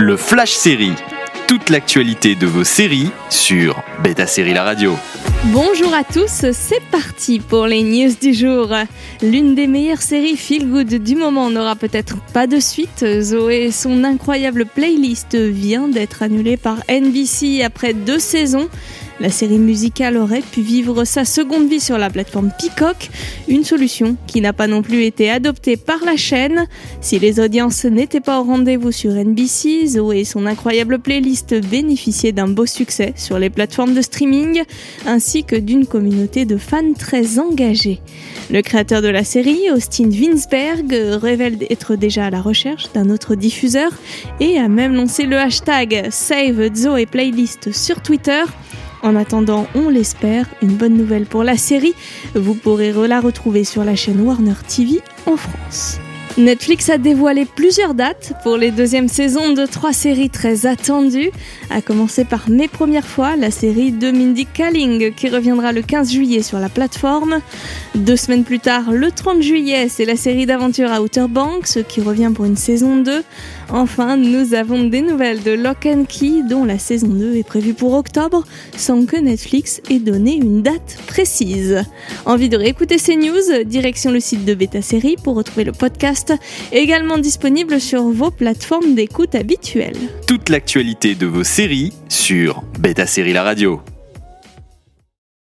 Le Flash Série. Toute l'actualité de vos séries sur Beta Série La Radio. Bonjour à tous, c'est parti pour les news du jour. L'une des meilleures séries feel good du moment n'aura peut-être pas de suite. Zoé, son incroyable playlist vient d'être annulée par NBC après deux saisons. La série musicale aurait pu vivre sa seconde vie sur la plateforme Peacock, une solution qui n'a pas non plus été adoptée par la chaîne. Si les audiences n'étaient pas au rendez-vous sur NBC, Zoé et son incroyable playlist bénéficiaient d'un beau succès sur les plateformes de streaming, ainsi que d'une communauté de fans très engagés. Le créateur de la série, Austin Winsberg, révèle être déjà à la recherche d'un autre diffuseur et a même lancé le hashtag Save Zoé Playlist sur Twitter. En attendant, on l'espère, une bonne nouvelle pour la série. Vous pourrez la retrouver sur la chaîne Warner TV en France. Netflix a dévoilé plusieurs dates pour les deuxièmes saisons de trois séries très attendues, à commencer par Mes Premières Fois, la série de Mindy Kaling qui reviendra le 15 juillet sur la plateforme. Deux semaines plus tard, le 30 juillet, c'est la série d'aventure Outer Banks qui revient pour une saison 2. Enfin, nous avons des nouvelles de Lock and Key dont la saison 2 est prévue pour octobre sans que Netflix ait donné une date précise. Envie de réécouter ces news? Direction le site de Beta Série pour retrouver le également disponible sur vos plateformes d'écoute habituelles. Toute l'actualité de vos séries sur Beta Série La Radio.